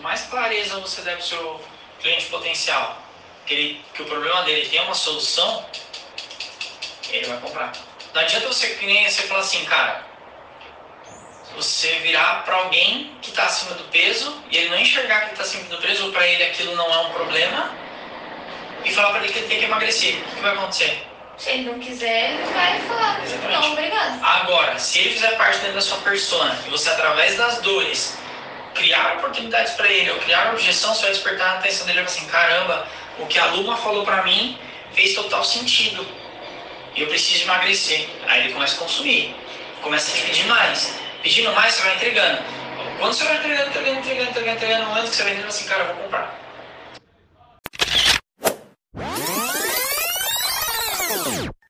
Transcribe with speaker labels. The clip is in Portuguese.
Speaker 1: mais clareza você der para o seu cliente potencial, que, ele, que o problema dele tem uma solução, ele vai comprar. Não adianta você que nem você falar assim, cara, você virar para alguém que está acima do peso e ele não enxergar que está acima do peso ou para ele aquilo não é um problema e falar para ele que ele tem que emagrecer. O que vai acontecer?
Speaker 2: Se ele não quiser, ele vai falar,
Speaker 1: Exatamente.
Speaker 2: não, obrigado.
Speaker 1: Agora, se ele fizer parte dentro da sua persona e você, através das dores, criaram oportunidades para ele, ou criaram objeção, você vai despertar a atenção dele assim, caramba, o que a Luma falou para mim fez total sentido. E eu preciso emagrecer. Aí ele começa a consumir, começa a pedir mais. Pedindo mais, você vai entregando. Quando você vai entregando, entregando, entregando, entregando, entregando, antes que você vai entregando assim, cara, eu vou comprar.